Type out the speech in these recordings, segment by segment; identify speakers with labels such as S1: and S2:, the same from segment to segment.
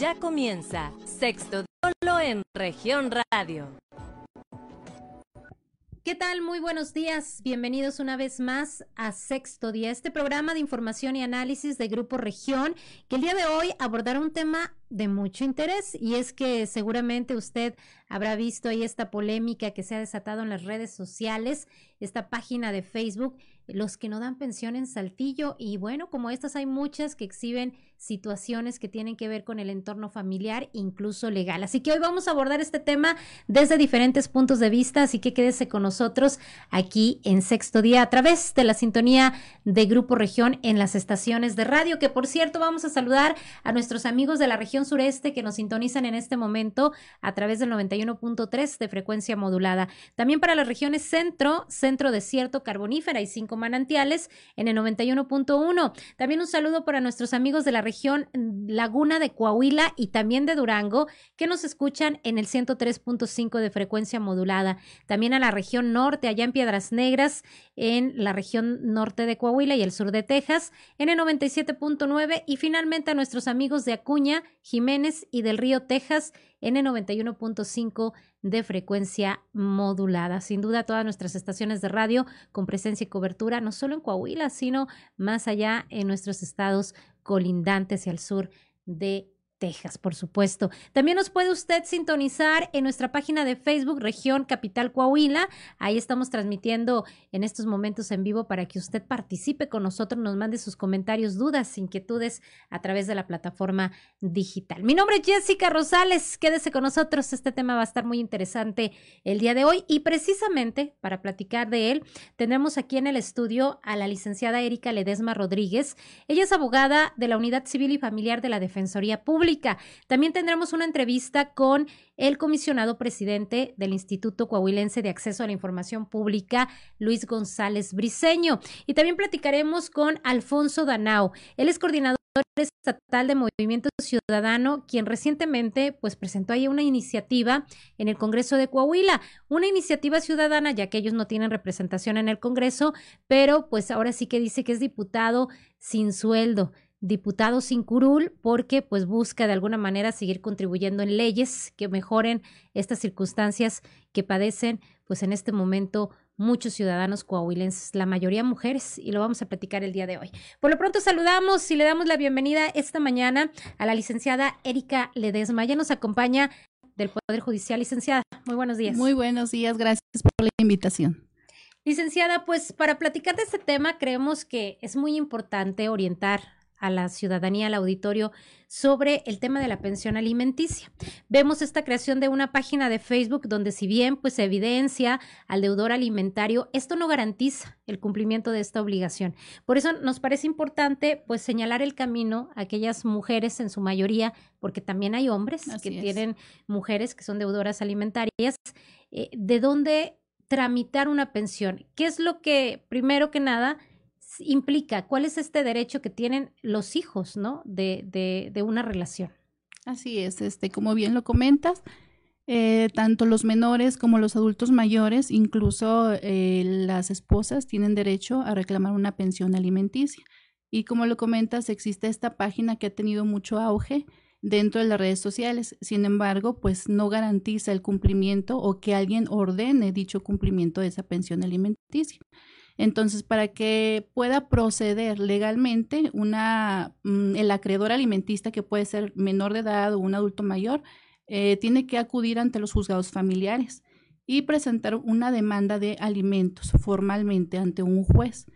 S1: Ya comienza Sexto Dolo en región radio.
S2: ¿Qué tal? Muy buenos días. Bienvenidos una vez más a Sexto Día, este programa de información y análisis de Grupo Región, que el día de hoy abordará un tema de mucho interés y es que seguramente usted habrá visto ahí esta polémica que se ha desatado en las redes sociales, esta página de Facebook, los que no dan pensión en Saltillo y bueno, como estas hay muchas que exhiben situaciones que tienen que ver con el entorno familiar, incluso legal. Así que hoy vamos a abordar este tema desde diferentes puntos de vista, así que quédese con nosotros aquí en Sexto Día a través de la sintonía de Grupo Región en las estaciones de radio, que por cierto vamos a saludar a nuestros amigos de la región sureste que nos sintonizan en este momento a través del 91.3 de frecuencia modulada. También para las regiones centro, centro desierto, carbonífera y cinco manantiales en el 91.1. También un saludo para nuestros amigos de la región Laguna de Coahuila y también de Durango que nos escuchan en el 103.5 de frecuencia modulada. También a la región norte, allá en Piedras Negras, en la región norte de Coahuila y el sur de Texas, en el 97.9 y finalmente a nuestros amigos de Acuña, Jiménez y del Río Texas en el 91.5 de frecuencia modulada. Sin duda, todas nuestras estaciones de radio con presencia y cobertura, no solo en Coahuila, sino más allá en nuestros estados colindantes y al sur de Texas, por supuesto. También nos puede usted sintonizar en nuestra página de Facebook, Región Capital Coahuila. Ahí estamos transmitiendo en estos momentos en vivo para que usted participe con nosotros, nos mande sus comentarios, dudas, inquietudes a través de la plataforma digital. Mi nombre es Jessica Rosales. Quédese con nosotros. Este tema va a estar muy interesante el día de hoy y precisamente para platicar de él, tendremos aquí en el estudio a la licenciada Erika Ledesma Rodríguez. Ella es abogada de la Unidad Civil y Familiar de la Defensoría Pública también tendremos una entrevista con el comisionado presidente del Instituto Coahuilense de Acceso a la Información Pública, Luis González Briceño. Y también platicaremos con Alfonso Danao. Él es coordinador estatal de Movimiento Ciudadano, quien recientemente pues presentó ahí una iniciativa en el Congreso de Coahuila, una iniciativa ciudadana, ya que ellos no tienen representación en el Congreso, pero pues ahora sí que dice que es diputado sin sueldo diputado sin curul porque pues busca de alguna manera seguir contribuyendo en leyes que mejoren estas circunstancias que padecen pues en este momento muchos ciudadanos coahuilenses, la mayoría mujeres, y lo vamos a platicar el día de hoy. Por lo pronto saludamos y le damos la bienvenida esta mañana a la licenciada Erika Ledesma. Ya nos acompaña del Poder Judicial. Licenciada, muy buenos días.
S3: Muy buenos días, gracias por la invitación.
S2: Licenciada, pues para platicar de este tema creemos que es muy importante orientar a la ciudadanía, al auditorio, sobre el tema de la pensión alimenticia. Vemos esta creación de una página de Facebook donde si bien pues se evidencia al deudor alimentario, esto no garantiza el cumplimiento de esta obligación. Por eso nos parece importante pues señalar el camino a aquellas mujeres en su mayoría, porque también hay hombres que tienen mujeres que son deudoras alimentarias, eh, de dónde tramitar una pensión. ¿Qué es lo que, primero que nada, implica? ¿Cuál es este derecho que tienen los hijos, ¿no? De, de, de una relación.
S3: Así es, este, como bien lo comentas, eh, tanto los menores como los adultos mayores, incluso eh, las esposas, tienen derecho a reclamar una pensión alimenticia. Y como lo comentas, existe esta página que ha tenido mucho auge dentro de las redes sociales. Sin embargo, pues no garantiza el cumplimiento o que alguien ordene dicho cumplimiento de esa pensión alimenticia. Entonces, para que pueda proceder legalmente, una, mm, el acreedor alimentista, que puede ser menor de edad o un adulto mayor, eh, tiene que acudir ante los juzgados familiares y presentar una demanda de alimentos formalmente ante un juez.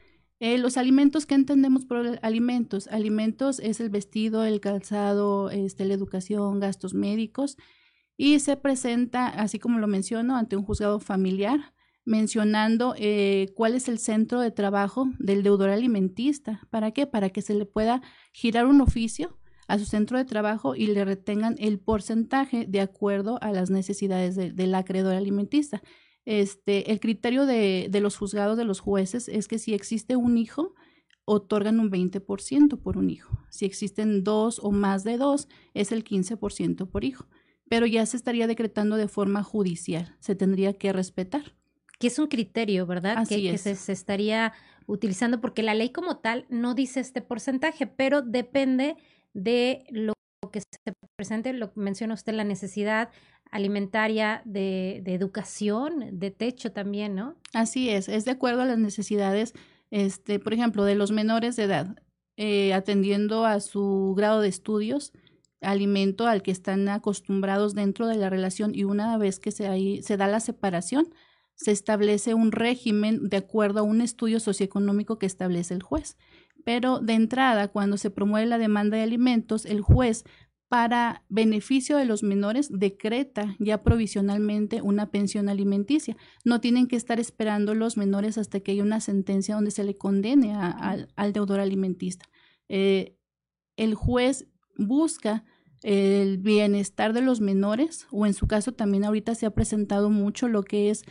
S3: Eh, los alimentos que entendemos por alimentos, alimentos es el vestido, el calzado, este, la educación, gastos médicos y se presenta, así como lo menciono, ante un juzgado familiar mencionando eh, cuál es el centro de trabajo del deudor alimentista. ¿Para qué? Para que se le pueda girar un oficio a su centro de trabajo y le retengan el porcentaje de acuerdo a las necesidades del acreedor alimentista. Este, el criterio de, de, los juzgados de los jueces es que si existe un hijo, otorgan un 20% por un hijo. Si existen dos o más de dos, es el 15% por hijo. Pero ya se estaría decretando de forma judicial. Se tendría que respetar
S2: que es un criterio, ¿verdad? que, se, estaría utilizando, porque la ley como tal no dice este porcentaje, pero depende de lo que se presente, lo menciona usted, la necesidad alimentaria de, de educación, de techo también, ¿no?
S3: Así es, es de acuerdo a las necesidades, este, por ejemplo, de los menores de edad, eh, atendiendo a su grado de estudios, alimento al que están acostumbrados dentro de la relación y una vez que se, ahí, se da la separación, se establece un régimen de acuerdo a un estudio socioeconómico que establece el juez. Pero de entrada, cuando se promueve la demanda de alimentos, el juez, para beneficio de los menores, decreta ya provisionalmente una pensión alimenticia. No tienen que estar esperando los menores hasta que haya una sentencia donde se le condene al deudor alimentista. Eh, el juez busca el bienestar de los menores o en su caso también ahorita se ha presentado mucho lo que es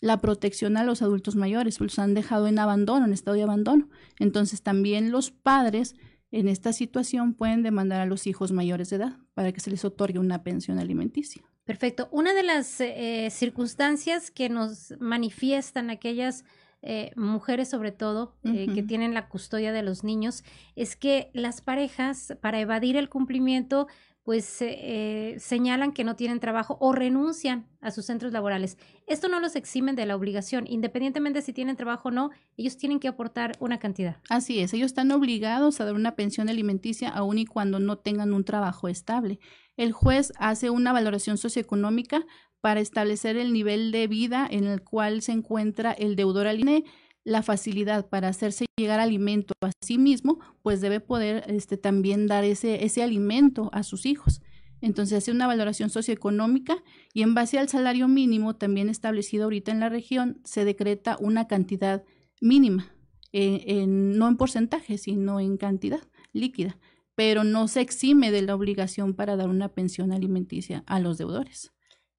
S3: la protección a los adultos mayores, los han dejado en abandono, en estado de abandono. Entonces también los padres en esta situación pueden demandar a los hijos mayores de edad para que se les otorgue una pensión alimenticia.
S2: Perfecto. Una de las eh, circunstancias que nos manifiestan aquellas eh, mujeres sobre todo eh, que tienen la custodia de los niños es que las parejas para evadir el cumplimiento pues eh, señalan que no tienen trabajo o renuncian a sus centros laborales. Esto no los eximen de la obligación, independientemente si tienen trabajo o no, ellos tienen que aportar una cantidad.
S3: Así es, ellos están obligados a dar una pensión alimenticia aun y cuando no tengan un trabajo estable. El juez hace una valoración socioeconómica para establecer el nivel de vida en el cual se encuentra el deudor al INE la facilidad para hacerse llegar alimento a sí mismo, pues debe poder este, también dar ese, ese alimento a sus hijos. Entonces hace una valoración socioeconómica y en base al salario mínimo también establecido ahorita en la región se decreta una cantidad mínima, eh, no en porcentaje, sino en cantidad líquida, pero no se exime de la obligación para dar una pensión alimenticia a los deudores.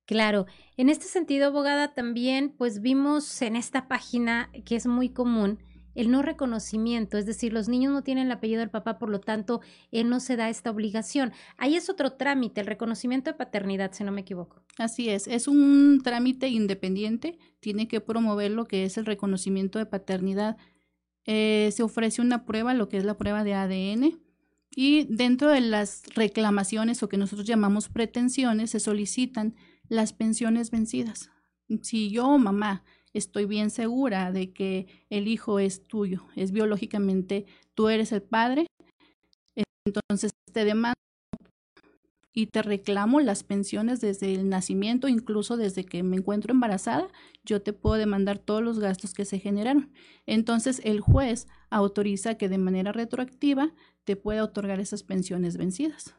S2: Claro, en este sentido, abogada, también pues vimos en esta página que es muy común el no reconocimiento, es decir, los niños no tienen el apellido del papá, por lo tanto, él no se da esta obligación. Ahí es otro trámite, el reconocimiento de paternidad, si no me equivoco.
S3: Así es, es un trámite independiente, tiene que promover lo que es el reconocimiento de paternidad. Eh, se ofrece una prueba, lo que es la prueba de ADN, y dentro de las reclamaciones o que nosotros llamamos pretensiones, se solicitan las pensiones vencidas. Si yo, mamá, estoy bien segura de que el hijo es tuyo, es biológicamente, tú eres el padre, entonces te demando y te reclamo las pensiones desde el nacimiento, incluso desde que me encuentro embarazada, yo te puedo demandar todos los gastos que se generaron. Entonces el juez autoriza que de manera retroactiva te pueda otorgar esas pensiones vencidas.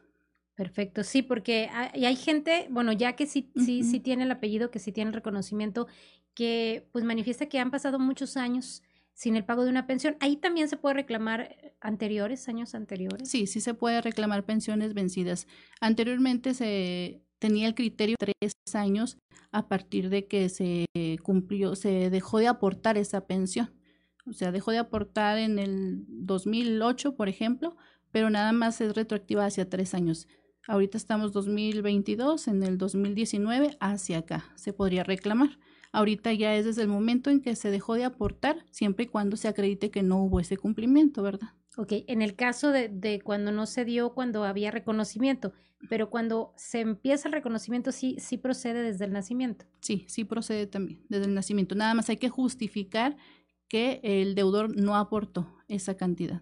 S2: Perfecto, sí, porque hay, hay gente, bueno, ya que sí, sí, sí tiene el apellido, que sí tiene el reconocimiento, que pues manifiesta que han pasado muchos años sin el pago de una pensión. Ahí también se puede reclamar anteriores, años anteriores.
S3: Sí, sí se puede reclamar pensiones vencidas. Anteriormente se tenía el criterio de tres años a partir de que se cumplió, se dejó de aportar esa pensión. O sea, dejó de aportar en el 2008, por ejemplo, pero nada más es retroactiva hacia tres años. Ahorita estamos 2022, en el 2019 hacia acá se podría reclamar. Ahorita ya es desde el momento en que se dejó de aportar, siempre y cuando se acredite que no hubo ese cumplimiento, ¿verdad?
S2: Ok, en el caso de, de cuando no se dio, cuando había reconocimiento, pero cuando se empieza el reconocimiento, sí, sí procede desde el nacimiento.
S3: Sí, sí procede también desde el nacimiento. Nada más hay que justificar que el deudor no aportó esa cantidad.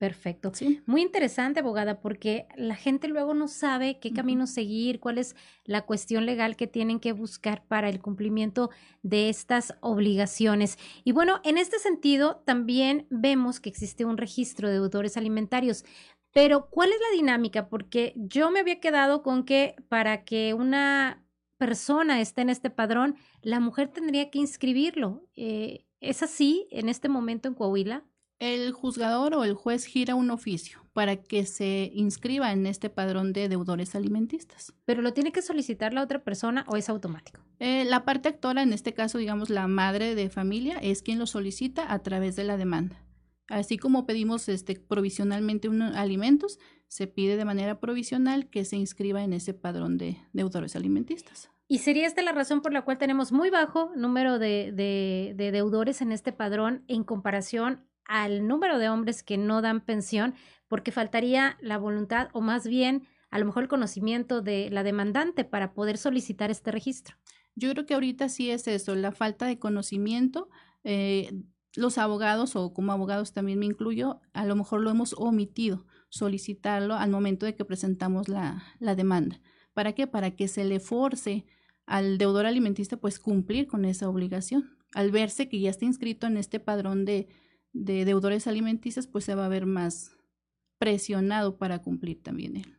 S2: Perfecto. Sí. Muy interesante, abogada, porque la gente luego no sabe qué camino seguir, cuál es la cuestión legal que tienen que buscar para el cumplimiento de estas obligaciones. Y bueno, en este sentido, también vemos que existe un registro de deudores alimentarios. Pero, ¿cuál es la dinámica? Porque yo me había quedado con que para que una persona esté en este padrón, la mujer tendría que inscribirlo. Eh, ¿Es así en este momento en Coahuila?
S3: El juzgador o el juez gira un oficio para que se inscriba en este padrón de deudores alimentistas.
S2: ¿Pero lo tiene que solicitar la otra persona o es automático?
S3: Eh, la parte actora, en este caso, digamos, la madre de familia, es quien lo solicita a través de la demanda. Así como pedimos este, provisionalmente unos alimentos, se pide de manera provisional que se inscriba en ese padrón de deudores alimentistas.
S2: Y sería esta la razón por la cual tenemos muy bajo número de, de, de deudores en este padrón en comparación al número de hombres que no dan pensión porque faltaría la voluntad o más bien a lo mejor el conocimiento de la demandante para poder solicitar este registro.
S3: Yo creo que ahorita sí es eso, la falta de conocimiento. Eh, los abogados, o como abogados también me incluyo, a lo mejor lo hemos omitido solicitarlo al momento de que presentamos la, la demanda. ¿Para qué? Para que se le force al deudor alimentista pues cumplir con esa obligación. Al verse que ya está inscrito en este padrón de, de deudores alimenticios, pues se va a ver más presionado para cumplir también él.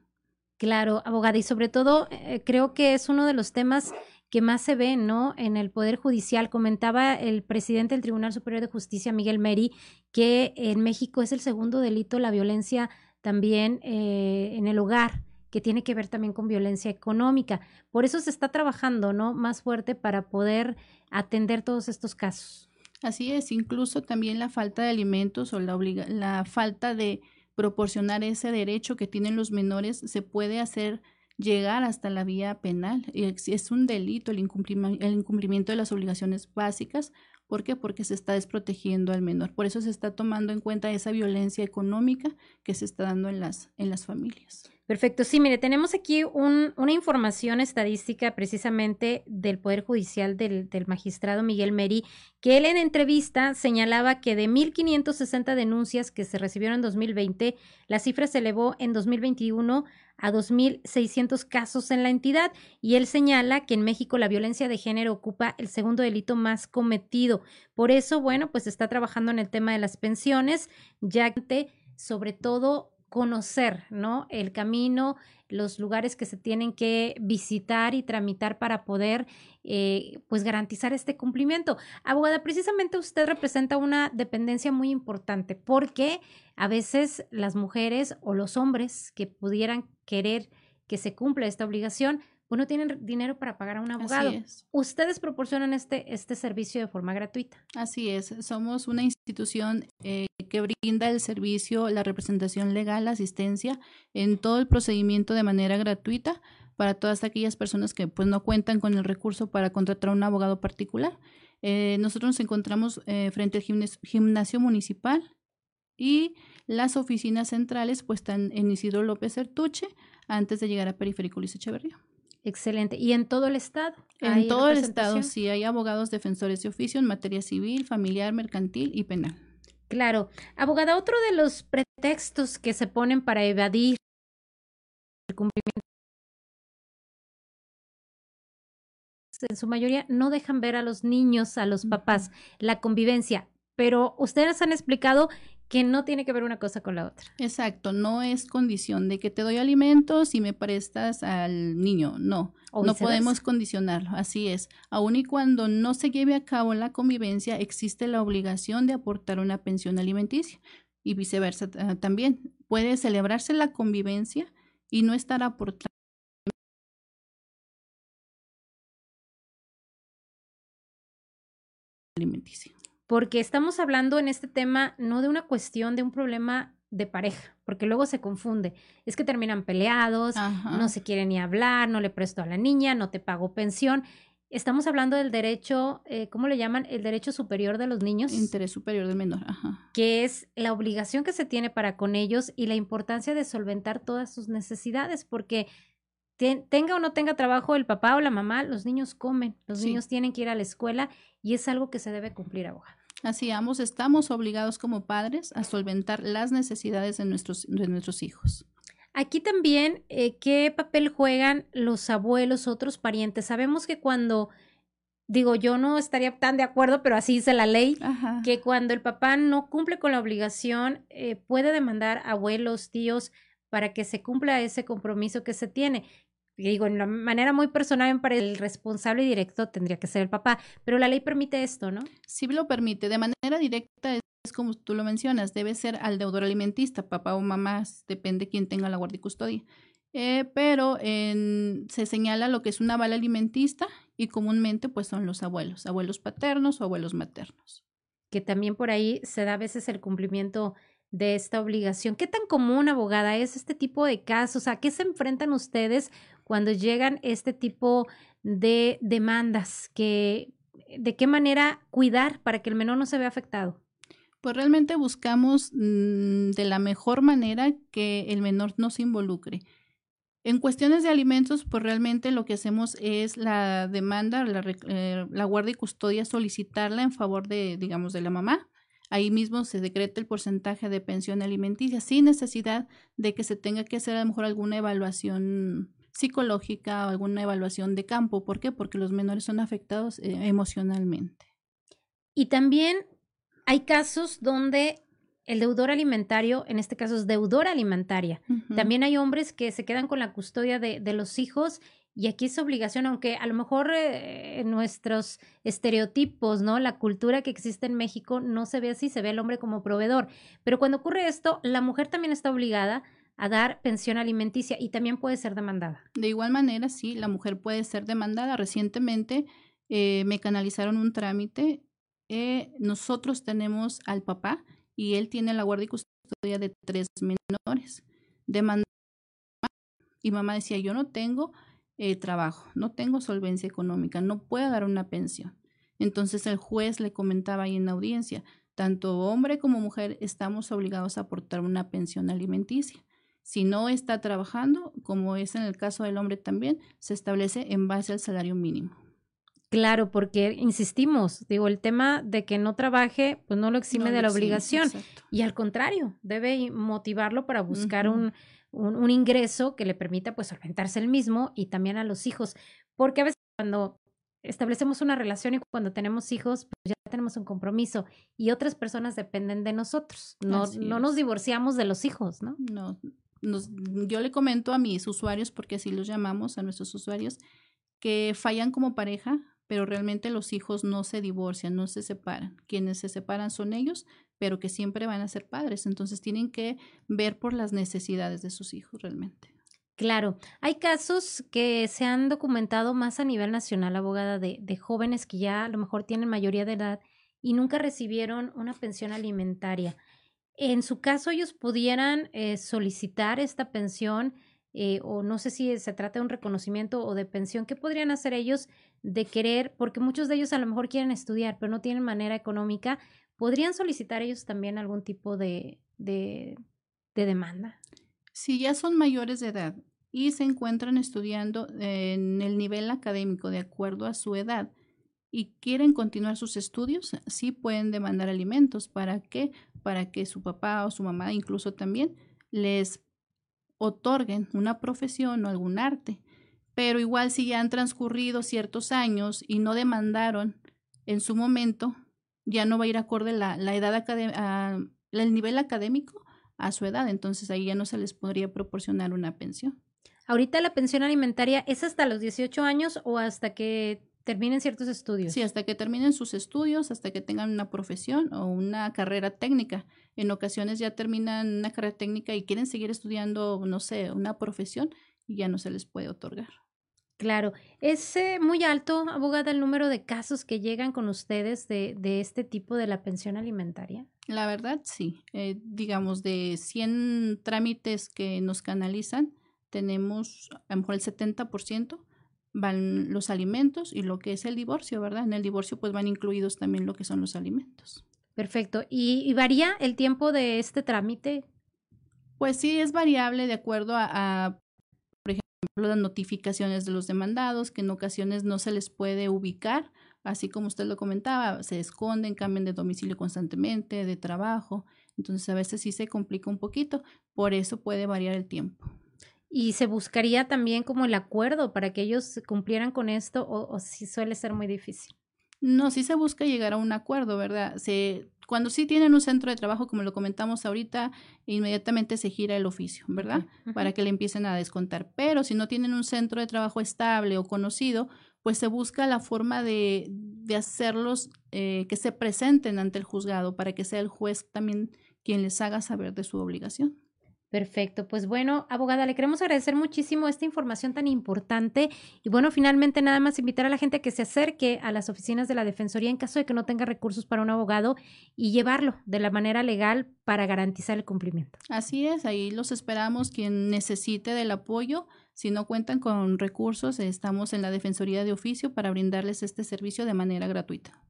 S2: Claro, abogada, y sobre todo eh, creo que es uno de los temas que más se ve, ¿no? En el Poder Judicial. Comentaba el presidente del Tribunal Superior de Justicia, Miguel Meri, que en México es el segundo delito la violencia también eh, en el hogar que tiene que ver también con violencia económica. Por eso se está trabajando, ¿no? Más fuerte para poder atender todos estos casos.
S3: Así es, incluso también la falta de alimentos o la, la falta de proporcionar ese derecho que tienen los menores se puede hacer llegar hasta la vía penal. Es un delito el el incumplimiento de las obligaciones básicas. ¿Por qué? Porque se está desprotegiendo al menor. Por eso se está tomando en cuenta esa violencia económica que se está dando en las, en las familias.
S2: Perfecto. Sí, mire, tenemos aquí una información estadística precisamente del Poder Judicial del, del, magistrado Miguel Meri, que él en entrevista señalaba que de 1.560 denuncias que se recibieron en 2020, la cifra se elevó en 2021 a 2.600 casos en la entidad y él señala que en México la violencia de género ocupa el segundo delito más cometido. Por eso, bueno, pues está trabajando en el tema de las pensiones, ya que sobre todo conocer, ¿no? El camino, los lugares que se tienen que visitar y tramitar para poder, eh, pues, garantizar este cumplimiento. Abogada, precisamente usted representa una dependencia muy importante porque a veces las mujeres o los hombres que pudieran querer que se cumpla esta obligación, pues no tienen dinero para pagar a un abogado. Así es. Ustedes proporcionan este, este servicio de forma gratuita.
S3: Así es, somos una institución eh, que brinda el servicio, la representación legal, la asistencia en todo el procedimiento de manera gratuita para todas aquellas personas que pues no cuentan con el recurso para contratar a un abogado particular. Eh, nosotros nos encontramos eh, frente al gimnasio, gimnasio municipal y las oficinas centrales pues están en Isidro López Ertuche antes de llegar a Periférico Luis Echeverría.
S2: Excelente. ¿Y en todo el estado?
S3: En todo el estado, sí, hay abogados defensores de oficio en materia civil, familiar, mercantil y penal.
S2: Claro. Abogada, otro de los pretextos que se ponen para evadir el cumplimiento en su mayoría no dejan ver a los niños, a los papás, la convivencia. Pero ustedes han explicado que no tiene que ver una cosa con la otra.
S3: Exacto, no es condición de que te doy alimentos y me prestas al niño, no, no podemos condicionarlo, así es. Aun y cuando no se lleve a cabo la convivencia, existe la obligación de aportar una pensión alimenticia y viceversa ah, también. Puede celebrarse la convivencia y no estar aportando alimenticia
S2: porque estamos hablando en este tema no de una cuestión de un problema de pareja, porque luego se confunde. Es que terminan peleados, no se quieren ni hablar, no le presto a la niña, no te pago pensión. Estamos hablando del derecho, eh, ¿cómo le llaman? El derecho superior de los niños.
S3: Interés superior del menor, Ajá.
S2: Que es la obligación que se tiene para con ellos y la importancia de solventar todas sus necesidades, porque tenga o no tenga trabajo el papá o la mamá, los niños comen, los niños tienen que ir a la escuela y es algo que se debe cumplir, abogado.
S3: Así ambos estamos obligados como padres a solventar las necesidades de nuestros, de nuestros hijos.
S2: Aquí también, eh, ¿qué papel juegan los abuelos, otros parientes? Sabemos que cuando, digo, yo no estaría tan de acuerdo, pero así dice la ley, que cuando el papá no cumple con la obligación, eh, puede demandar abuelos, tíos, para que se cumpla ese compromiso que se tiene digo, en la manera muy personal, para el responsable directo tendría que ser el papá, pero la ley permite esto, ¿no?
S3: Sí lo permite. De manera directa es como tú lo mencionas, debe ser al deudor alimentista, papá o mamá, depende quién tenga la guardia y custodia. Eh, pero en, se señala lo que es una aval alimentista y comúnmente pues son los abuelos, abuelos paternos o abuelos maternos.
S2: Que también por ahí se da a veces el cumplimiento de esta obligación. ¿Qué tan común, abogada, es este tipo de casos? ¿A qué se enfrentan ustedes cuando llegan este tipo de demandas? Que, ¿De qué manera cuidar para que el menor no se vea afectado?
S3: Pues realmente buscamos mm, de la mejor manera que el menor no se involucre. En cuestiones de alimentos, pues realmente lo que hacemos es la demanda, la, eh, la, guardia y custodia, solicitarla en favor de, digamos, de la mamá. Ahí mismo se decreta el porcentaje de pensión alimenticia sin necesidad de que se tenga que hacer a lo mejor alguna evaluación psicológica o alguna evaluación de campo. ¿Por qué? Porque los menores son afectados eh, emocionalmente.
S2: Y también hay casos donde el deudor alimentario, en este caso es deudora alimentaria. También hay hombres que se quedan con la custodia de, de los hijos y aquí es obligación, aunque a lo mejor eh, nuestros estereotipos, ¿no? La cultura que existe en México no se ve así, se ve al hombre como proveedor. Pero cuando ocurre esto, la mujer también está obligada a dar pensión alimenticia y también puede ser demandada.
S3: De igual manera, sí, la mujer puede ser demandada. Recientemente eh, me canalizaron un trámite. Eh, nosotros tenemos al papá y él tiene la guardia y custodia de tres menores. Demanda y mamá decía, yo no tengo eh, trabajo, no tengo solvencia económica, no puedo dar una pensión. Entonces el juez le comentaba ahí en la audiencia, tanto hombre como mujer estamos obligados a aportar una pensión alimenticia. Si no está trabajando, como es en el caso del hombre también, se establece en base al salario mínimo.
S2: Claro, porque insistimos, digo, el tema de que no trabaje, pues no lo exime de la obligación. y al contrario, debe motivarlo para buscar un, un, ingreso que le permita pues solventarse el mismo y también a los hijos. Porque a veces cuando establecemos una relación y cuando tenemos hijos, pues ya tenemos un compromiso y otras personas dependen de nosotros. No, no nos divorciamos de los hijos, ¿no?
S3: No, yo le comento a mis usuarios, porque así los llamamos a nuestros usuarios, que fallan como pareja, pero realmente los hijos no se divorcian, no se separan. Quienes se separan son ellos, pero que siempre van a ser padres. Entonces tienen que ver por las necesidades de sus hijos realmente.
S2: Claro, hay casos que se han documentado más a nivel nacional, abogada, de, de jóvenes que ya a lo mejor tienen mayoría de edad y nunca recibieron una pensión alimentaria en su caso ellos pudieran eh, solicitar esta pensión eh, o no sé si se trata de un reconocimiento o de pensión, ¿qué podrían hacer ellos de querer, porque muchos de ellos a lo mejor quieren estudiar, pero no tienen manera económica, ¿podrían solicitar ellos también algún tipo de, de, de demanda?
S3: Si ya son mayores de edad y se encuentran estudiando en el nivel académico de acuerdo a su edad, y quieren continuar sus estudios, sí pueden demandar alimentos. ¿Para qué? Para que su papá o su mamá incluso también les otorguen una profesión o algún arte. Pero igual si ya han transcurrido ciertos años y no demandaron en su momento, ya no va a ir acorde la, la edad el nivel académico a su edad. Entonces ahí ya no se les podría proporcionar una pensión.
S2: Ahorita la pensión alimentaria es hasta los 18 años o hasta que terminen ciertos estudios.
S3: Sí, hasta que terminen sus estudios, hasta que tengan una profesión o una carrera técnica. En ocasiones ya terminan una carrera técnica y quieren seguir estudiando, no sé, una profesión y ya no se les puede otorgar.
S2: Claro, es eh, muy alto, abogada, el número de casos que llegan con ustedes de, de este tipo de la pensión alimentaria.
S3: La verdad, sí. Eh, digamos, de 100 trámites que nos canalizan, tenemos a lo mejor el 70% van los alimentos y lo que es el divorcio, ¿verdad? En el divorcio pues van incluidos también lo que son los alimentos.
S2: Perfecto. ¿Y, varía el tiempo de este trámite?
S3: Pues sí, es variable de acuerdo a, por ejemplo, las notificaciones de los demandados, que en ocasiones no se les puede ubicar, así como usted lo comentaba, se esconden, cambian de domicilio constantemente, de trabajo, entonces a veces sí se complica un poquito, por eso puede variar el tiempo
S2: y se buscaría también como el acuerdo para que ellos cumplieran con esto o, si suele ser muy difícil.
S3: No, sí se busca llegar a un acuerdo, ¿verdad? Se, cuando sí tienen un centro de trabajo, como lo comentamos ahorita, inmediatamente se gira el oficio, ¿verdad? Para que le empiecen a descontar. Pero si no tienen un centro de trabajo estable o conocido, pues se busca la forma de, de hacerlos eh, que se presenten ante el juzgado para que sea el juez también quien les haga saber de su obligación.
S2: Perfecto, pues bueno, abogada, le queremos agradecer muchísimo esta información tan importante y bueno, finalmente nada más invitar a la gente a que se acerque a las oficinas de la Defensoría en caso de que no tenga recursos para un abogado y llevarlo de la manera legal para garantizar el cumplimiento.
S3: Así es, ahí los esperamos quien necesite del apoyo. Si no cuentan con recursos, estamos en la Defensoría de Oficio para brindarles este servicio de manera gratuita.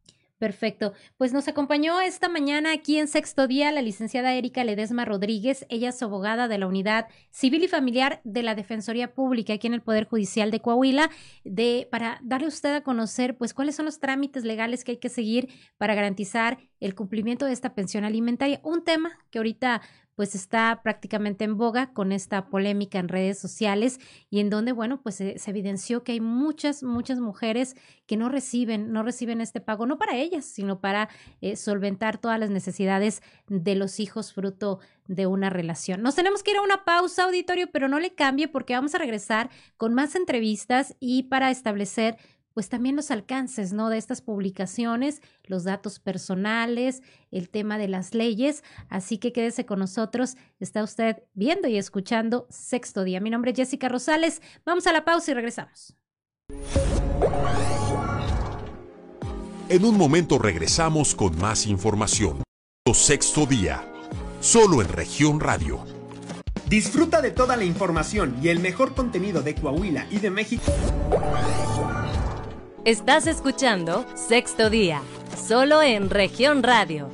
S2: Perfecto. Pues nos acompañó esta mañana aquí en sexto día la licenciada Erika Ledesma Rodríguez. Ella es abogada de la Unidad Civil y Familiar de la Defensoría Pública aquí en el Poder Judicial de Coahuila, de, para darle a usted a conocer pues cuáles son los trámites legales que hay que seguir para garantizar el cumplimiento de esta pensión alimentaria. Un tema que ahorita pues está prácticamente en boga con esta polémica en redes sociales y en donde, bueno, pues se, evidenció que hay muchas, muchas mujeres que no reciben, no reciben este pago, no para ellas, sino para eh, solventar todas las necesidades de los hijos fruto de una relación. Nos tenemos que ir a una pausa, auditorio, pero no le cambie porque vamos a regresar con más entrevistas y para establecer pues también los alcances, ¿no? De estas publicaciones, los datos personales, el tema de las leyes. Así que quédese con nosotros. Está usted viendo y escuchando Sexto Día. Mi nombre es Jessica Rosales. Vamos a la pausa y regresamos.
S4: En un momento regresamos con más información. Sexto Día, solo en región radio.
S5: Disfruta de toda la información y el mejor contenido de Coahuila y de México.
S1: Estás escuchando Sexto Día, solo en región radio.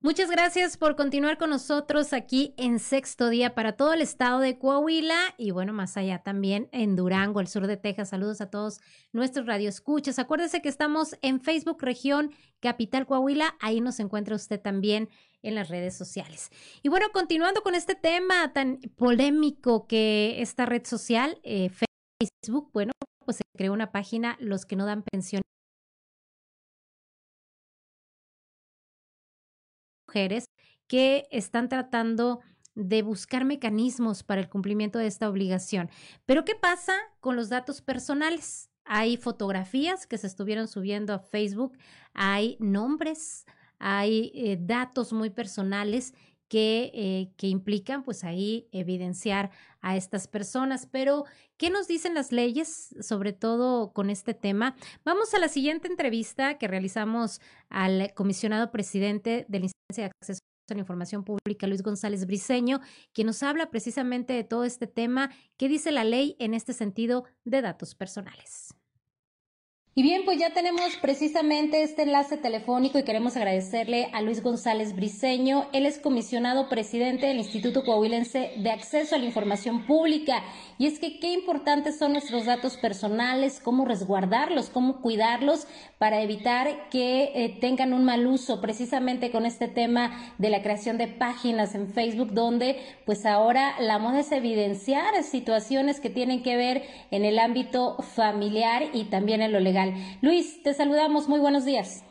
S2: Muchas gracias por continuar con nosotros aquí en Sexto Día para todo el estado de Coahuila y bueno, más allá también en Durango, el sur de Texas. Saludos a todos nuestros radioescuchas. Acuérdese que estamos en Facebook Región Capital Coahuila. Ahí nos encuentra usted también en las redes sociales. Y bueno, continuando con este tema tan polémico que esta red social, eh, Facebook, bueno, pues se creó una página, los que no dan pensión. Mujeres que están tratando de buscar mecanismos para el cumplimiento de esta obligación. Pero ¿qué pasa con los datos personales? Hay fotografías que se estuvieron subiendo a Facebook, hay nombres, hay eh, datos muy personales que, eh, que implican pues ahí evidenciar a estas personas. Pero, ¿qué nos dicen las leyes, sobre todo con este tema? Vamos a la siguiente entrevista que realizamos al comisionado presidente de la instancia de acceso a la información pública, Luis González Briceño, quien nos habla precisamente de todo este tema, qué dice la ley en este sentido de datos personales. Y bien, pues ya tenemos precisamente este enlace telefónico y queremos agradecerle a Luis González Briceño. Él es comisionado presidente del Instituto Coahuilense de Acceso a la Información Pública. Y es que qué importantes son nuestros datos personales, cómo resguardarlos, cómo cuidarlos para evitar que eh, tengan un mal uso, precisamente con este tema de la creación de páginas en Facebook, donde pues ahora la moda es evidenciar situaciones que tienen que ver en el ámbito familiar y también en lo legal. Luis, te saludamos, muy buenos días.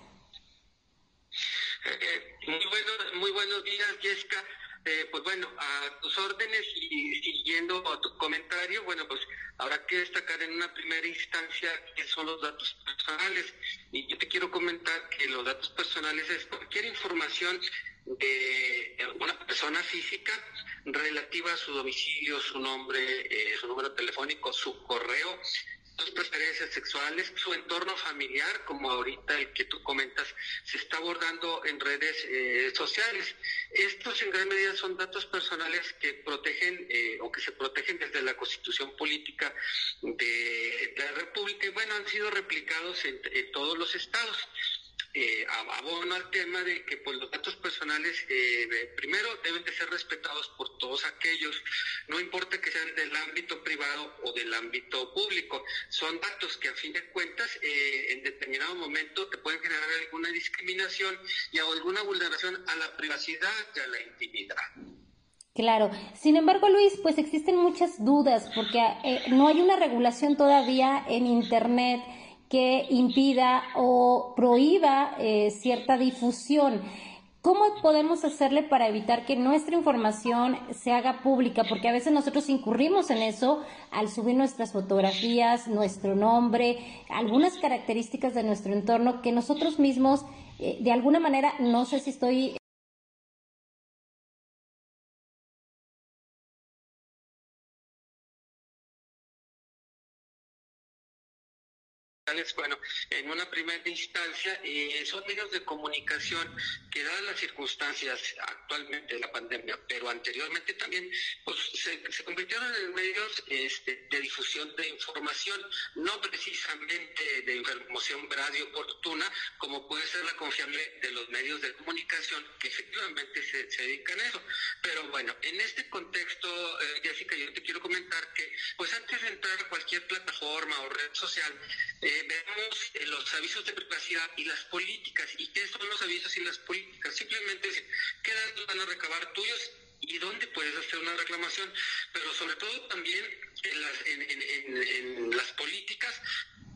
S6: Eh, muy, buenos, muy buenos días, Jessica. Eh, pues bueno, a tus órdenes y siguiendo a tu comentario, bueno, pues habrá que destacar en una primera instancia qué son los datos personales. Y yo te quiero comentar que los datos personales es cualquier información de una persona física relativa a su domicilio, su nombre, eh, su número telefónico, su correo, sus preferencias sexuales, su entorno familiar, como ahorita el que tú comentas, se está abordando en redes eh, sociales. Estos en gran medida son datos personales que protegen eh, o que se protegen desde la constitución política de la República y bueno, han sido replicados en todos los estados eh, abono al tema de que pues, los datos personales eh, primero deben de ser respetados por todos aquellos, no importa que sean del ámbito privado o del ámbito público, son datos que a fin de cuentas eh, en determinado momento te pueden generar alguna discriminación y alguna vulneración a la privacidad y a la intimidad.
S2: Claro, sin embargo Luis, pues existen muchas dudas porque eh, no hay una regulación todavía en Internet que impida o prohíba eh, cierta difusión. ¿Cómo podemos hacerle para evitar que nuestra información se haga pública? Porque a veces nosotros incurrimos en eso al subir nuestras fotografías, nuestro nombre, algunas características de nuestro entorno que nosotros mismos, eh, de alguna manera, no sé si estoy
S6: bueno, en una primera instancia eh, son medios de comunicación que dadas las circunstancias actualmente de la pandemia, pero anteriormente también pues, se, convirtieron en medios este, de difusión de información, no precisamente de información y oportuna, como puede ser la confiable de los medios de comunicación que efectivamente se, dedican a eso. Pero bueno, en este contexto, eh, Jessica, yo te quiero comentar que, pues antes de entrar a cualquier plataforma o red social, eh, vemos eh, los avisos de privacidad y las políticas. ¿Y qué son los avisos y las políticas? Simplemente es qué datos van a recabar tuyos y dónde puedes hacer una reclamación, pero sobre todo también en las, en, políticas,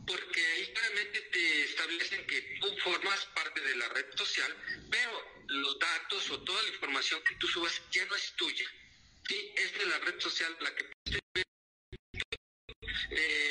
S6: porque ahí claramente te establecen que tú formas parte de la red social, pero los datos o toda la información que tú subas ya no es tuya. ¿sí? Es de la red social la que... Eh,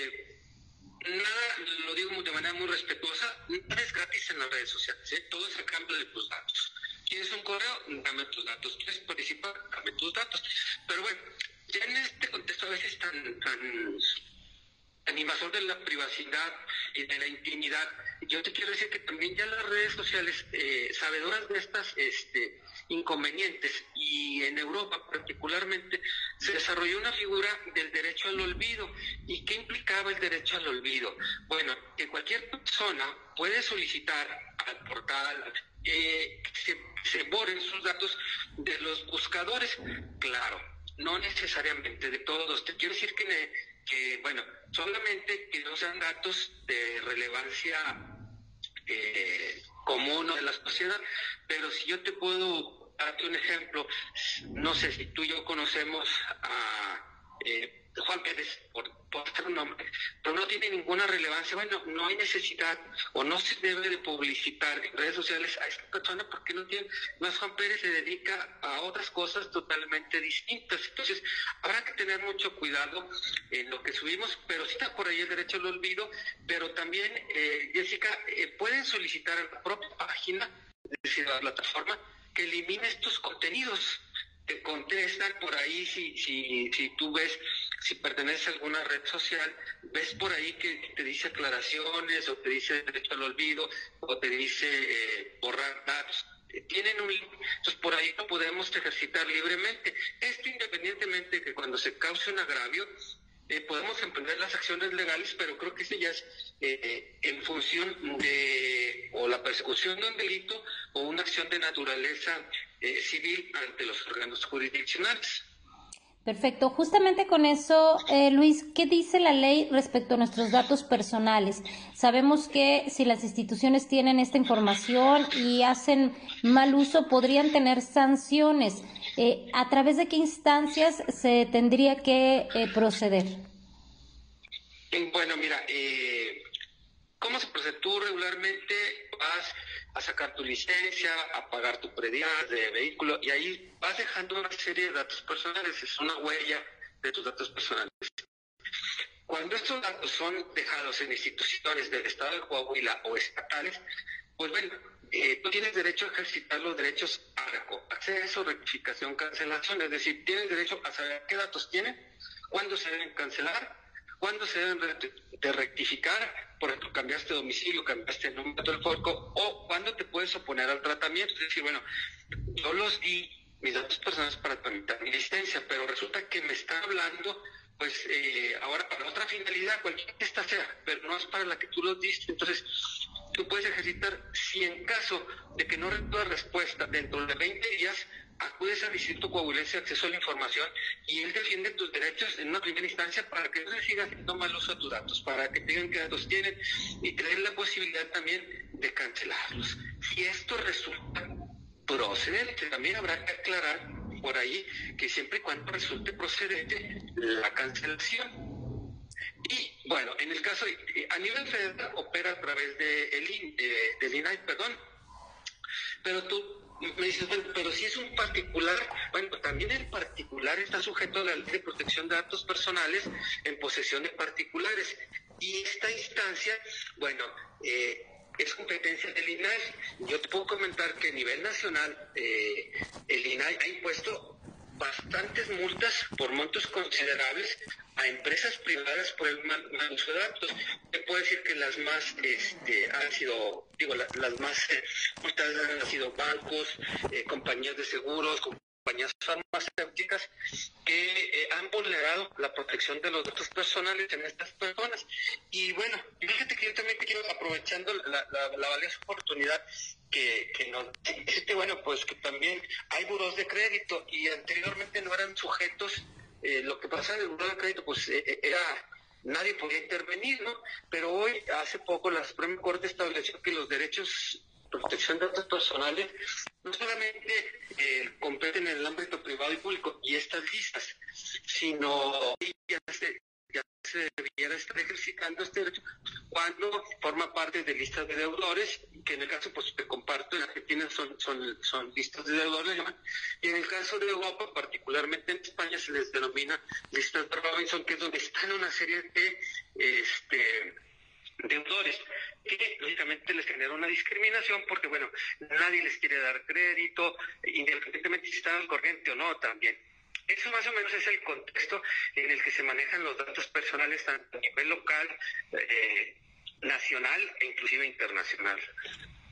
S6: nada, lo digo de manera muy respetuosa, nada es gratis en las redes sociales, ¿eh? todo es a cambio de tus datos. ¿Quieres un correo? Dame tus datos. ¿Quieres participar? Dame tus datos. Pero bueno, ya en este contexto a veces tan, tan, invasor de la privacidad y de la intimidad, yo te quiero decir que también ya las redes sociales, eh, sabedoras de estas este, inconvenientes, y en Europa particularmente, se desarrolló una figura del derecho al olvido. ¿Y qué implicaba el derecho al olvido? Bueno, que cualquier persona puede solicitar al portal eh, que se, se borren sus datos de los buscadores. Claro, no necesariamente de todos. Quiero decir que, que bueno, solamente que no sean datos de relevancia eh, común de la sociedad, pero si yo te puedo darte un ejemplo, no sé si tú y yo conocemos a eh, Juan Pérez, por, por hacer un nombre, pero no tiene ninguna relevancia. Bueno, no hay necesidad o no se debe de publicitar en redes sociales a esta persona porque no tiene, más Juan Pérez se dedica a otras cosas totalmente distintas. Entonces, habrá que tener mucho cuidado en lo que subimos, pero sí está por ahí el derecho al olvido, pero también, eh, Jessica, eh, pueden solicitar a la propia página, es decir, la plataforma, que elimine estos contenidos te contestan por ahí si, si, si tú ves, si perteneces a alguna red social, ves por ahí que te dice aclaraciones o te dice derecho al olvido o te dice eh, borrar datos. Eh, tienen un entonces por ahí lo podemos ejercitar libremente. Esto independientemente de que cuando se cause un agravio, eh, podemos emprender las acciones legales, pero creo que eso ya es en función de o la persecución de un delito o una acción de naturaleza eh, civil ante los órganos jurisdiccionales.
S2: Perfecto. Justamente con eso, eh, Luis, ¿qué dice la ley respecto a nuestros datos personales? Sabemos que si las instituciones tienen esta información y hacen mal uso, podrían tener sanciones. Eh, ¿A través de qué instancias se tendría que proceder?
S6: Bueno, mira, ¿cómo se procede? Tú regularmente vas a sacar tu licencia, a pagar tu predial de vehículo y ahí vas dejando una serie de datos personales, es una huella de tus datos personales. Cuando estos datos son dejados en instituciones del Estado de Coahuila o estatales, pues bueno, eh, tú tienes derecho a ejercitar los derechos a acceso, rectificación, cancelación, es decir, tienes derecho a saber qué datos tienen, cuándo se deben cancelar, cuándo se deben de rectificar por ejemplo, cambiaste domicilio, cambiaste el número del foco, o cuándo te puedes oponer al tratamiento. Es decir, bueno, yo los di mis datos personales para tramitar mi licencia, pero resulta que me está hablando, pues eh, ahora para otra finalidad, cualquier que esta sea, pero no es para la que tú los diste. Entonces, tú puedes ejercitar, si en caso de que no reciba respuesta dentro de 20 días, acudes al Instituto Coahuilense de Acceso a la Información y él defiende tus derechos en una primera instancia para que no se siga haciendo mal uso de tus datos, para que tengan qué datos tienen y tener la posibilidad también de cancelarlos. Si esto resulta procedente, también habrá que aclarar por ahí que siempre y cuando resulte procedente la cancelación. Y bueno, en el caso, a nivel federal opera a través de el, del INAI, perdón, pero tú me dices, pero si es un particular, bueno, también el particular está sujeto a la ley de protección de datos personales en posesión de particulares. Y esta instancia, bueno, eh, es competencia del INAI. Yo te puedo comentar que a nivel nacional eh, el INAI ha impuesto bastantes multas por montos considerables a empresas privadas por el mal, uso de datos. Te puedo decir que las más este, han sido, digo, las más eh, multadas han sido bancos, eh, compañías de seguros, compañías farmacéuticas que eh, han vulnerado la protección de los datos personales en estas personas. Y bueno, fíjate que yo también quiero, aprovechando la, la, valiosa oportunidad que, que nos dice, bueno, pues que también hay buros de crédito y anteriormente no eran sujetos, eh, lo que pasa en el buro de crédito, pues eh, era nadie podía intervenir, ¿no? Pero hoy, hace poco, la Suprema Corte estableció que los derechos protección de datos personales no solamente eh, competen en el ámbito privado y público y estas listas, sino ya se, ya se debiera estar ejercitando este derecho cuando forma parte de listas de deudores, que en el caso pues te comparto en Argentina son, son, son listas de deudores, y en el caso de Europa, particularmente en España, se les denomina listas de Robinson, que es donde están una serie de este deudores, que lógicamente les genera una discriminación porque, bueno, nadie les quiere dar crédito, independientemente si están al corriente o no también. Eso más o menos es el contexto en el que se manejan los datos personales tanto a nivel local, eh, nacional e inclusive internacional.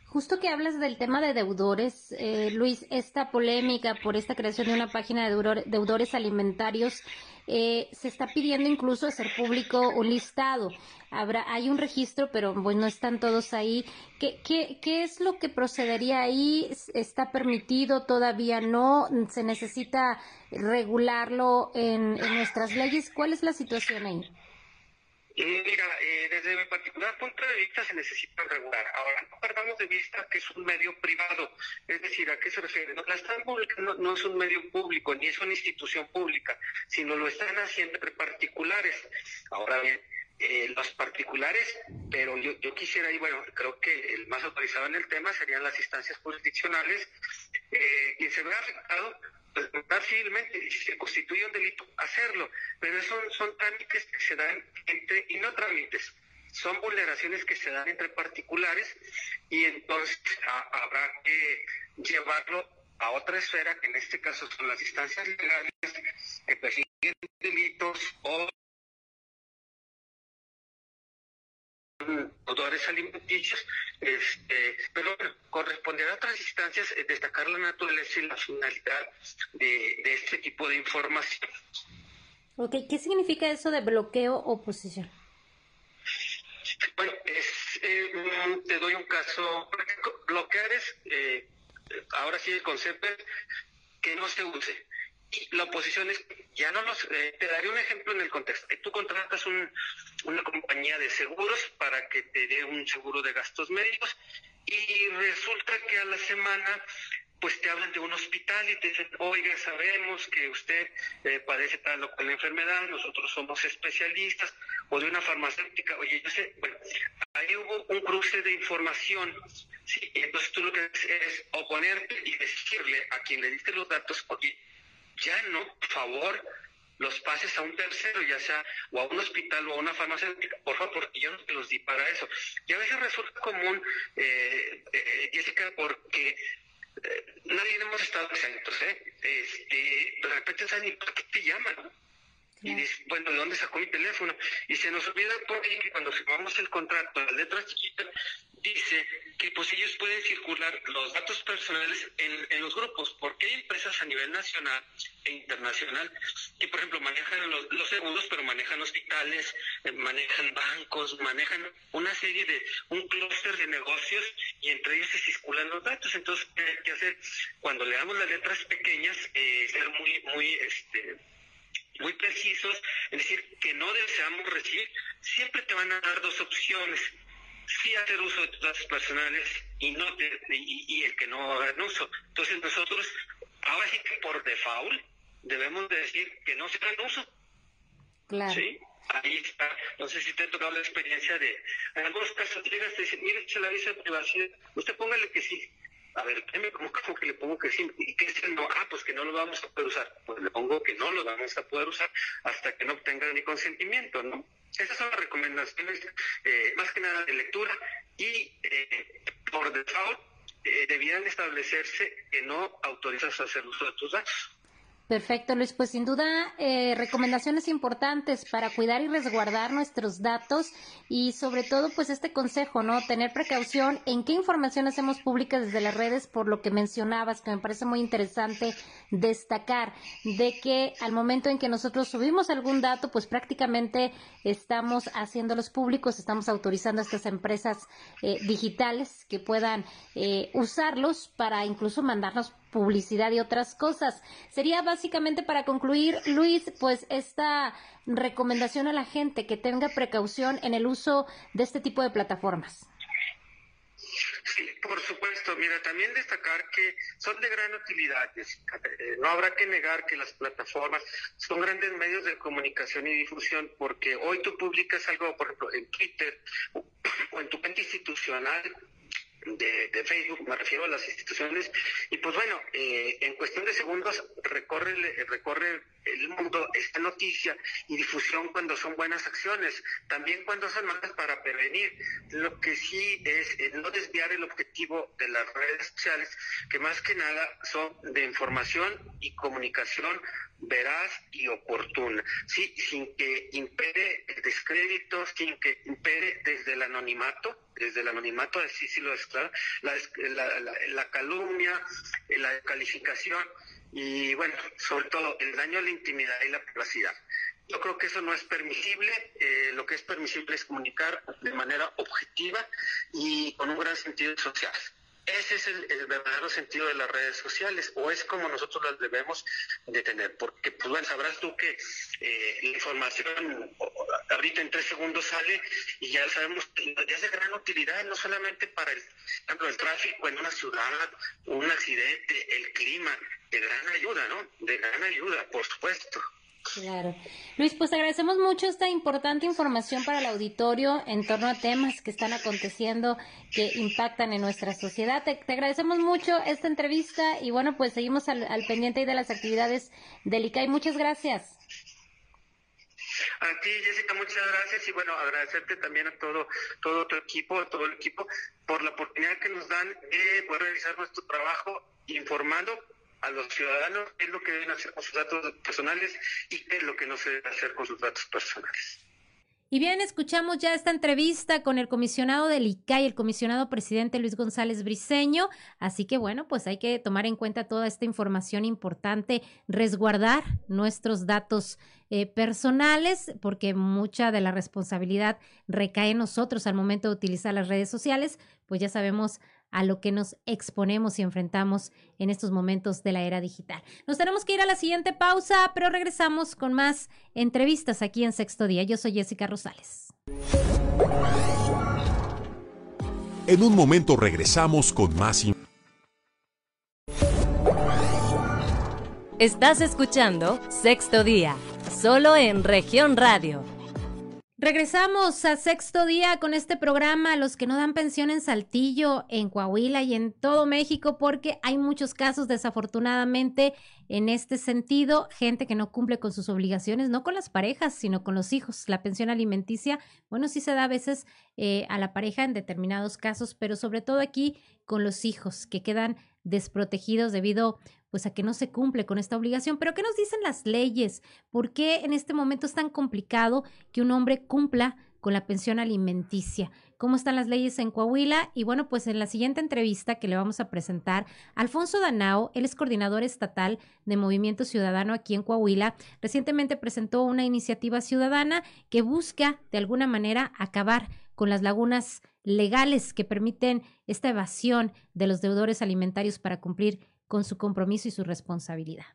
S2: Justo que hablas del tema de deudores, eh, Luis, esta polémica por esta creación de una página de deudores alimentarios eh, se está pidiendo incluso hacer público un listado. Habrá, hay un registro, pero bueno, no están todos ahí. ¿Qué, qué, qué es lo que procedería ahí? ¿Está permitido? ¿Todavía no? ¿Se necesita regularlo en nuestras leyes? ¿Cuál es la situación ahí?
S6: Mira, eh, desde mi particular punto de vista se necesita regular. Ahora, no perdamos de vista que es un medio privado. Es decir, ¿a qué se refiere? No, la están publicando, no es un medio público, ni es una institución pública, sino lo están haciendo entre particulares. Ahora bien, eh, los particulares, pero yo, quisiera, y bueno, creo que el más autorizado en el tema serían las instancias jurisdiccionales, eh, quien se ve afectado civilmente y si se constituye un delito, hacerlo. Pero son, son trámites que se dan entre, y no trámites, son vulneraciones que se dan entre particulares y entonces habrá que llevarlo a otra esfera, que en este caso son las instancias legales que persiguen delitos o autores alimenticios, este, pero bueno, corresponderá a otras instancias eh, destacar la naturaleza y la finalidad de, este tipo de información.
S2: Ok, ¿qué significa eso de bloqueo o oposición?
S6: Bueno, eh, mm, te doy un caso. Bloquear es, eh, ahora sí el concepto es que no se use la oposición es, ya no los, eh, te daré un ejemplo en el contexto. Tú contratas una compañía de seguros para que te dé un seguro de gastos médicos y resulta que a la semana pues te hablan de un hospital y te dicen, oiga, sabemos que usted eh, padece tal o cual enfermedad, nosotros somos especialistas, o de una farmacéutica, oye, yo sé, bueno, ahí hubo un cruce de información, ¿sí? entonces tú lo que haces es oponerte y decirle a quien le diste los datos, oye, ya no, por favor, los pases a un tercero, ya sea o a un hospital o a una farmacéutica, por favor, porque yo no te los di para eso. Y a veces resulta común, eh, eh Jessica, porque eh, nadie hemos estado exentos, ¿eh? Este, de repente saben por qué te llaman, Y dices, bueno, ¿de dónde sacó mi teléfono? Y se nos olvida por ahí que cuando firmamos el contrato, las letras chiquitas, dice que pues ellos pueden circular los datos personales en, los grupos, porque hay empresas a nivel nacional e internacional que, por ejemplo, manejan los, seguros, pero manejan hospitales, eh, manejan bancos, manejan una serie de, un clúster de negocios y entre ellos se circulan los datos. Entonces, ¿qué hay que hacer? Cuando le damos las letras pequeñas, eh, ser muy, muy, este, muy precisos, es decir, que no deseamos recibir, siempre te van a dar dos opciones sí hacer uso de tus datos personales y no y, el que no hagan uso. Entonces nosotros, ahora sí que por default, debemos de decir que no se hagan uso.
S2: Claro.
S6: ¿Sí? Ahí está. No sé si te ha tocado la experiencia de, en algunos casos llegas y te dicen, mire, se la visa de privacidad, usted póngale que sí. A ver, ¿cómo, cómo que le pongo que sí? ¿Y qué es no? Ah, pues que no lo vamos a poder usar. Pues le pongo que no lo vamos a poder usar hasta que no obtenga ni consentimiento, ¿no? Esas son las recomendaciones eh, más que nada de lectura y eh, por default eh, debieran establecerse que no autorizas a hacer uso de tus datos.
S2: Perfecto, Luis. Pues sin duda, eh, recomendaciones importantes para cuidar y resguardar nuestros datos y sobre todo, pues este consejo, ¿no? Tener precaución en qué información hacemos pública desde las redes, por lo que mencionabas, que me parece muy interesante destacar, de que al momento en que nosotros subimos algún dato, pues prácticamente estamos haciéndolos públicos, estamos autorizando a estas empresas eh, digitales que puedan eh, usarlos para incluso mandarnos publicidad y otras cosas. Sería básicamente para concluir, Luis, pues esta recomendación a la gente que tenga precaución en el uso de este tipo de plataformas.
S6: Sí, por supuesto. Mira, también destacar que son de gran utilidad, eh, No habrá que negar que las plataformas son grandes medios de comunicación y difusión, porque hoy tú publicas algo, por ejemplo, en Twitter o en tu cuenta institucional, de, Facebook, me refiero a las instituciones, y pues bueno, eh, en cuestión de segundos recorre, recorre el mundo esta noticia y difusión cuando son buenas acciones, también cuando son malas para prevenir. Lo que sí es eh, no desviar el objetivo de las redes sociales, que más que nada son de información y comunicación veraz y oportuna, sí, sin que impere el descrédito, sin que impere desde el anonimato, desde el anonimato, así sí lo es claro, la, la, calumnia, la calificación y bueno, sobre todo el daño a la intimidad y la privacidad. Yo creo que eso no es permisible, eh, lo que es permisible es comunicar de manera objetiva y con un gran sentido social. Ese es el, verdadero sentido de las redes sociales, o es como nosotros las debemos de tener, porque pues bueno, sabrás tú que eh, la información ahorita en tres segundos sale y ya sabemos, ya es de gran utilidad, no solamente para el, ejemplo, el tráfico en una ciudad, un accidente, el clima, de gran ayuda, ¿no? De gran ayuda, por supuesto.
S2: Claro. Luis, pues agradecemos mucho esta importante información para el auditorio en torno a temas que están aconteciendo que impactan en nuestra sociedad. Te, agradecemos mucho esta entrevista y bueno, pues seguimos al, pendiente de las actividades del ICAI. Muchas gracias.
S6: A ti, Jessica, muchas gracias y bueno, agradecerte también a todo, todo tu equipo, a todo el equipo, por la oportunidad que nos dan de poder realizar nuestro trabajo informando a los ciudadanos qué es lo que deben hacer con sus datos personales y qué es lo que no se debe hacer con sus datos personales.
S2: Y bien, escuchamos ya esta entrevista con el comisionado del ICAI, el comisionado presidente Luis González Briceño. Así que bueno, pues hay que tomar en cuenta toda esta información importante, resguardar nuestros datos eh, personales, porque mucha de la responsabilidad recae en nosotros al momento de utilizar las redes sociales, pues ya sabemos a lo que nos exponemos y enfrentamos en estos momentos de la era digital. Nos tenemos que ir a la siguiente pausa, pero regresamos con más entrevistas aquí en Sexto Día. Yo soy Jessica Rosales.
S4: En un momento regresamos con más
S1: Estás escuchando Sexto Día, solo en región radio
S2: Regresamos a sexto día con este programa, los que no dan pensión en Saltillo, en Coahuila y en todo México, porque hay muchos casos desafortunadamente en este sentido, gente que no cumple con sus obligaciones, no con las parejas, sino con los hijos. La pensión alimenticia, bueno, sí se da a veces eh, a la pareja en determinados casos, pero sobre todo aquí con los hijos que quedan desprotegidos debido pues a que no se cumple con esta obligación. Pero ¿qué nos dicen las leyes? ¿Por qué en este momento es tan complicado que un hombre cumpla con la pensión alimenticia? ¿Cómo están las leyes en Coahuila? Y bueno, pues en la siguiente entrevista que le vamos a presentar, Alfonso Danao, él es coordinador estatal de Movimiento Ciudadano aquí en Coahuila, recientemente presentó una iniciativa ciudadana que busca de alguna manera acabar con las lagunas legales que permiten esta evasión de los deudores alimentarios para cumplir con su compromiso y su responsabilidad.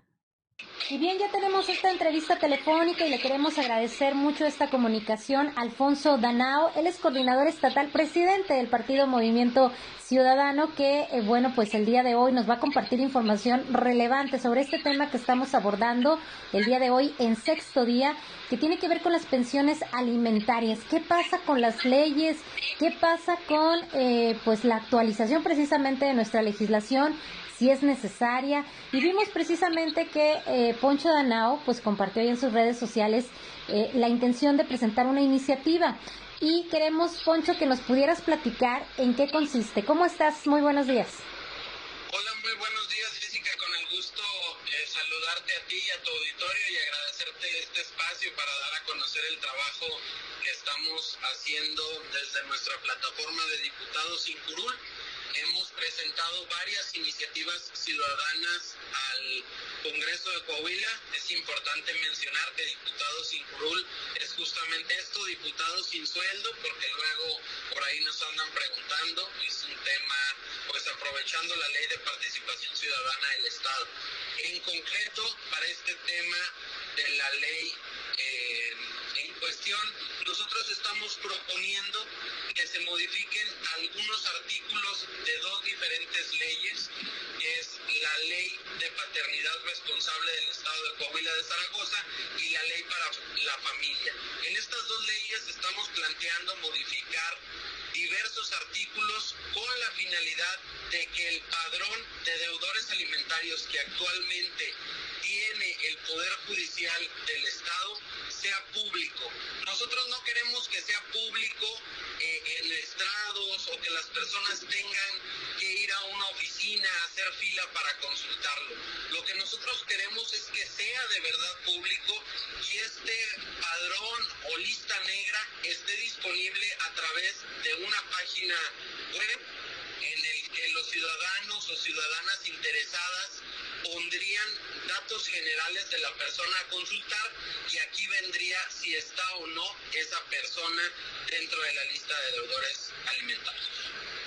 S2: Y bien, ya tenemos esta entrevista telefónica y le queremos agradecer mucho esta comunicación Alfonso Danao. Él es coordinador estatal, presidente del Partido Movimiento Ciudadano, que, eh, bueno, pues el día de hoy nos va a compartir información relevante sobre este tema que estamos abordando el día de hoy en sexto día, que tiene que ver con las pensiones alimentarias. ¿Qué pasa con las leyes? ¿Qué pasa con, eh, pues, la actualización precisamente de nuestra legislación? Si es necesaria. Y vimos precisamente que eh, Poncho Danao pues compartió ahí en sus redes sociales eh, la intención de presentar una iniciativa. Y queremos, Poncho, que nos pudieras platicar en qué consiste. ¿Cómo estás? Muy buenos días.
S7: Hola, muy buenos días, Jessica. Con el gusto de saludarte a ti y a tu auditorio y agradecerte este espacio para dar a conocer el trabajo que estamos haciendo desde nuestra plataforma de diputados sin curul hemos presentado varias iniciativas ciudadanas al Congreso de Coahuila. Es importante mencionar que diputados sin curul es justamente esto, diputados sin sueldo, porque luego por ahí nos andan preguntando, es un tema, pues aprovechando la ley de participación ciudadana del Estado. En concreto, para este tema de la ley eh, cuestión, nosotros estamos proponiendo que se modifiquen algunos artículos de dos diferentes leyes, que es la ley de paternidad responsable del Estado de Coahuila de Zaragoza y la ley para la familia. En estas dos leyes estamos planteando modificar diversos artículos con la finalidad de que el padrón de deudores alimentarios que actualmente tiene el Poder Judicial del Estado sea público. Nosotros no queremos que sea público eh, en estrados o que las personas tengan que ir a una oficina a hacer fila para consultarlo. Lo que nosotros queremos es que sea de verdad público y este padrón o lista negra esté disponible a través de una página web en el que los ciudadanos o ciudadanas interesadas pondrían datos generales de la persona a consultar y aquí vendría si está o no esa persona dentro de la lista de deudores alimentarios.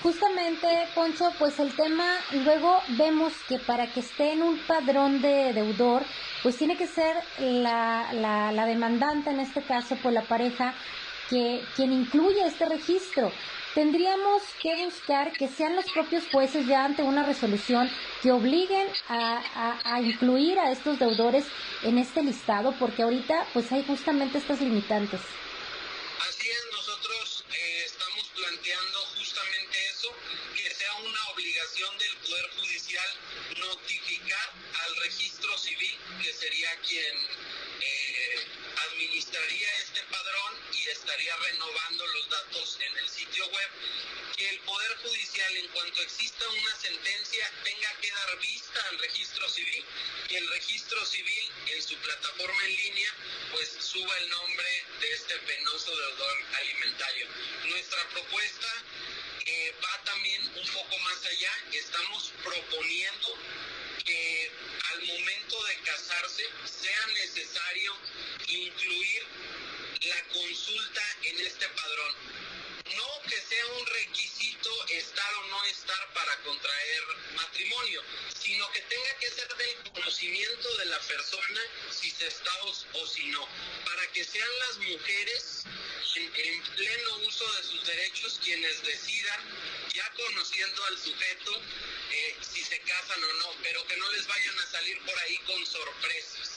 S2: Justamente, Poncho, pues el tema, luego vemos que para que esté en un padrón de deudor, pues tiene que ser la, la, la demandante, en este caso, pues la pareja, que quien incluye este registro tendríamos que buscar que sean los propios jueces ya ante una resolución que obliguen a, incluir a estos deudores en este listado, porque ahorita pues hay justamente estas limitantes.
S7: Así es, nosotros eh, estamos planteando justamente eso, que sea una obligación del Poder Judicial notificar al registro civil, que sería quien eh, administraría este padrón y estaría renovando los datos en el sitio web, que el Poder Judicial, en cuanto exista una sentencia, tenga que dar vista al registro civil, que el registro civil en su plataforma en línea, pues suba el nombre de este penoso deudor alimentario. Nuestra propuesta eh, va también un poco más allá, estamos proponiendo que al momento de casarse sea necesario incluir la consulta en este padrón. No que sea un requisito estar o no estar para contraer matrimonio, sino que tenga que ser del conocimiento de la persona si se está o, si no, para que sean las mujeres en, pleno uso de sus derechos quienes decidan, ya conociendo al sujeto, eh, si se casan o no, pero que no les vayan a salir por ahí con sorpresas.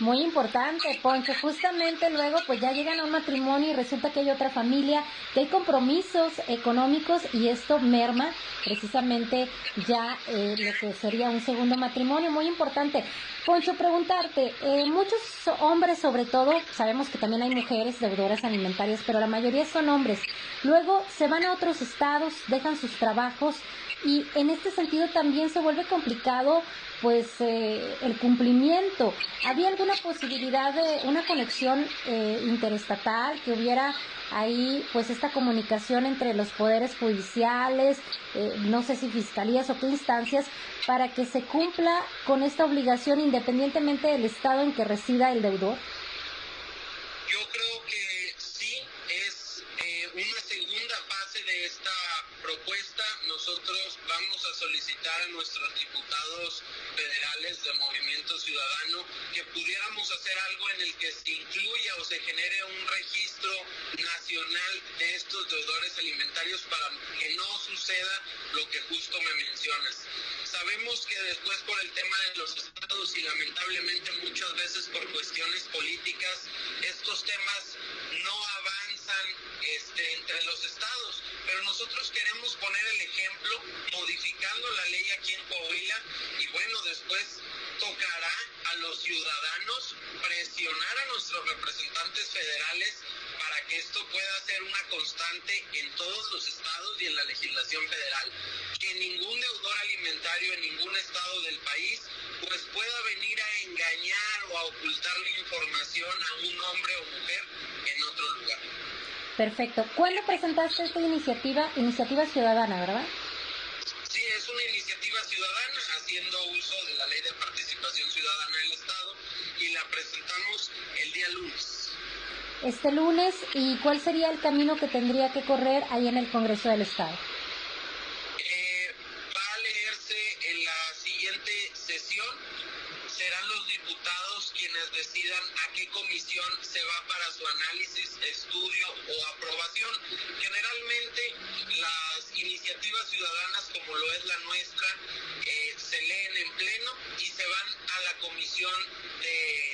S2: Muy importante, Poncho. Justamente luego, pues ya llegan a un matrimonio y resulta que hay otra familia, que hay compromisos económicos y esto merma precisamente ya eh, lo que sería un segundo matrimonio. Muy importante. Poncho, preguntarte, eh, muchos hombres sobre todo, sabemos que también hay mujeres deudoras alimentarias, pero la mayoría son hombres. Luego se van a otros estados, dejan sus trabajos y en este sentido también se vuelve complicado pues eh, el cumplimiento. ¿Había alguna posibilidad de una conexión eh, interestatal que hubiera ahí pues esta comunicación entre los poderes judiciales, eh, no sé si fiscalías o qué instancias, para que se cumpla con esta obligación independientemente del estado en que resida el deudor?
S7: Yo creo que sí, es una segunda fase de esta propuesta. Vamos a solicitar a nuestros diputados federales de Movimiento Ciudadano que pudiéramos hacer algo en el que se incluya o se genere un registro nacional de estos deudores alimentarios para que no suceda lo que justo me mencionas. Sabemos que después por el tema de los estados y lamentablemente muchas veces por cuestiones políticas, estos temas no avanzan este, entre los estados, pero nosotros queremos poner el ejemplo modificando la ley aquí en Coahuila y bueno, después tocará a los ciudadanos presionar a nuestros representantes federales para que esto pueda ser una constante en todos los estados y en la legislación federal. que ningún deudor alimentario en ningún estado del país pues pueda venir a engañar o a ocultarle información a un hombre o mujer en otro lugar.
S2: Perfecto. ¿Cuándo presentaste esta iniciativa? Iniciativa ciudadana, ¿verdad?
S7: Es una iniciativa ciudadana haciendo uso de la ley de participación ciudadana del Estado y la presentamos el día lunes.
S2: Este lunes, ¿y cuál sería el camino que tendría que correr ahí en el Congreso del Estado?
S7: Decidan a qué comisión se va para su análisis, estudio o aprobación. Generalmente las iniciativas ciudadanas como lo es la nuestra eh, se leen en pleno y se van a la comisión de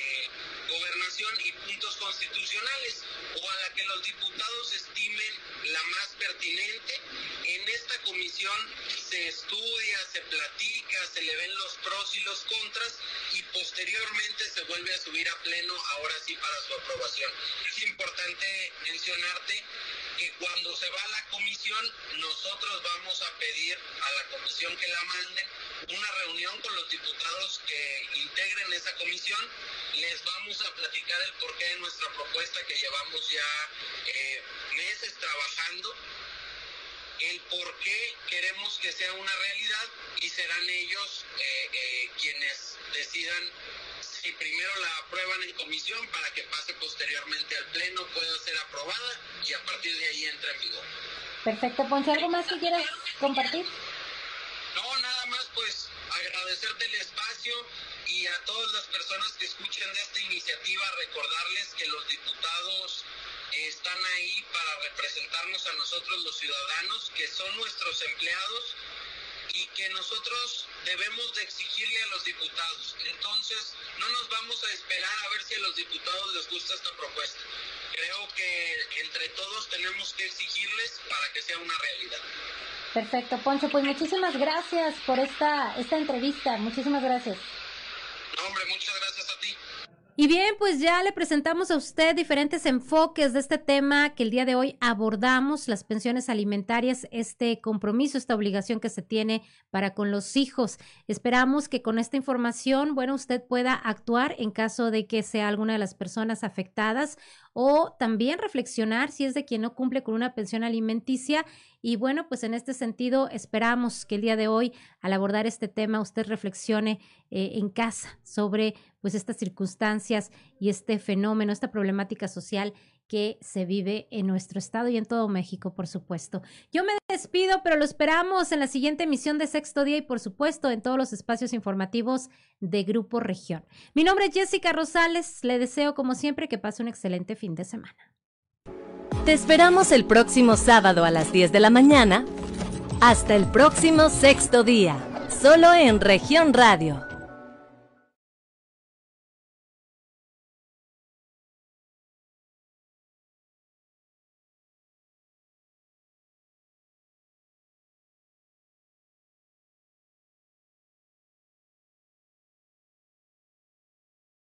S7: y puntos constitucionales o a la que los diputados estimen la más pertinente. En esta comisión se estudia, se platica, se le ven los pros y los contras y posteriormente se vuelve a subir a pleno ahora sí para su aprobación. Es importante mencionarte que cuando se va a la comisión, nosotros vamos a pedir a la comisión que la manden una reunión con los diputados que integren esa comisión. Les vamos a platicar el porqué de nuestra propuesta que llevamos ya eh, meses trabajando, el por qué queremos que sea una realidad y serán ellos eh, eh, quienes decidan si primero la aprueban en comisión para que pase posteriormente al pleno, pueda ser aprobada y a partir de ahí entra en vigor.
S2: Perfecto, Ponce, ¿algo más que quieras compartir?
S7: No, nada más pues agradecerte el espacio y a todas las personas que escuchen de esta iniciativa recordarles que los diputados están ahí para representarnos a nosotros los ciudadanos, que son nuestros empleados y que nosotros debemos de exigirle a los diputados. Entonces, no nos vamos a esperar a ver si a los diputados les gusta esta propuesta. Creo que entre todos tenemos que exigirles para que sea una realidad.
S2: Perfecto, Poncho, pues muchísimas gracias por esta, esta entrevista. Muchísimas gracias.
S7: No, hombre, muchas gracias a ti.
S2: Y bien, pues ya le presentamos a usted diferentes enfoques de este tema que el día de hoy abordamos, las pensiones alimentarias, este compromiso, esta obligación que se tiene para con los hijos. Esperamos que con esta información, bueno, usted pueda actuar en caso de que sea alguna de las personas afectadas o también reflexionar si es de quien no cumple con una pensión alimenticia. Y bueno, pues en este sentido esperamos que el día de hoy, al abordar este tema, usted reflexione eh, en casa sobre pues estas circunstancias y este fenómeno, esta problemática social que se vive en nuestro estado y en todo México, por supuesto. Yo me despido, pero lo esperamos en la siguiente emisión de Sexto Día y, por supuesto, en todos los espacios informativos de Grupo Región. Mi nombre es Jessica Rosales. Le deseo, como siempre, que pase un excelente fin de semana.
S1: Te esperamos el próximo sábado a las 10 de la mañana. Hasta el próximo Sexto Día, solo en Región Radio